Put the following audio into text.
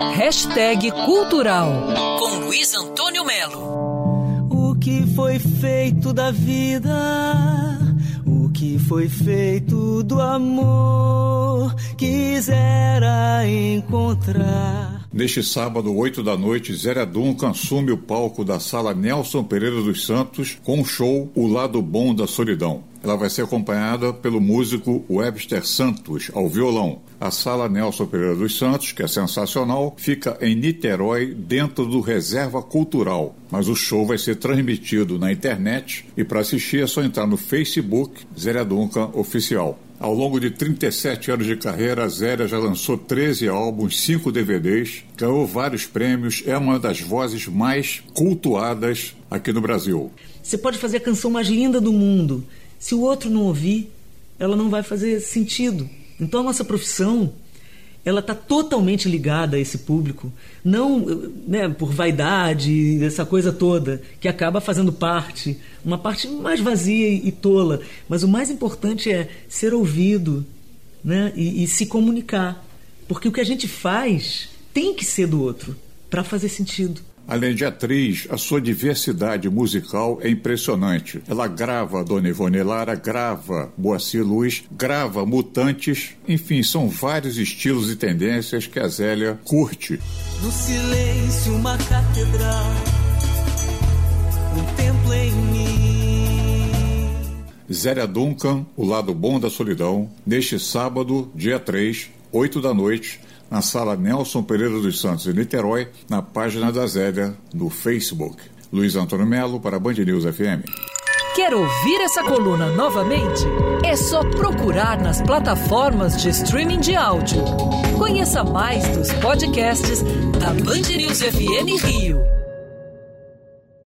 Hashtag Cultural com Luiz Antônio Melo. O que foi feito da vida? O que foi feito do amor? Quisera encontrar. Neste sábado, 8 da noite, Zélia Duncan assume o palco da sala Nelson Pereira dos Santos com o show O Lado Bom da Solidão. Ela vai ser acompanhada pelo músico Webster Santos, ao violão. A sala Nelson Pereira dos Santos, que é sensacional, fica em Niterói, dentro do Reserva Cultural. Mas o show vai ser transmitido na internet e para assistir é só entrar no Facebook Zélia Duncan Oficial. Ao longo de 37 anos de carreira, a Zélia já lançou 13 álbuns, 5 DVDs, ganhou vários prêmios, é uma das vozes mais cultuadas aqui no Brasil. Você pode fazer a canção mais linda do mundo. Se o outro não ouvir, ela não vai fazer sentido. Então a nossa profissão ela está totalmente ligada a esse público, não né, por vaidade, essa coisa toda, que acaba fazendo parte, uma parte mais vazia e tola. Mas o mais importante é ser ouvido né, e, e se comunicar. Porque o que a gente faz tem que ser do outro, para fazer sentido. Além de atriz, a sua diversidade musical é impressionante. Ela grava Dona Ivone Lara, grava Boacir Luz, grava Mutantes, enfim, são vários estilos e tendências que a Zélia curte. No silêncio, uma catedral, um templo em mim. Zélia Duncan, O Lado Bom da Solidão, neste sábado, dia 3, 8 da noite, na sala Nelson Pereira dos Santos, em Niterói, na página da Zélia, no Facebook. Luiz Antônio Melo, para Band News FM. Quer ouvir essa coluna novamente? É só procurar nas plataformas de streaming de áudio. Conheça mais dos podcasts da Band News FM Rio.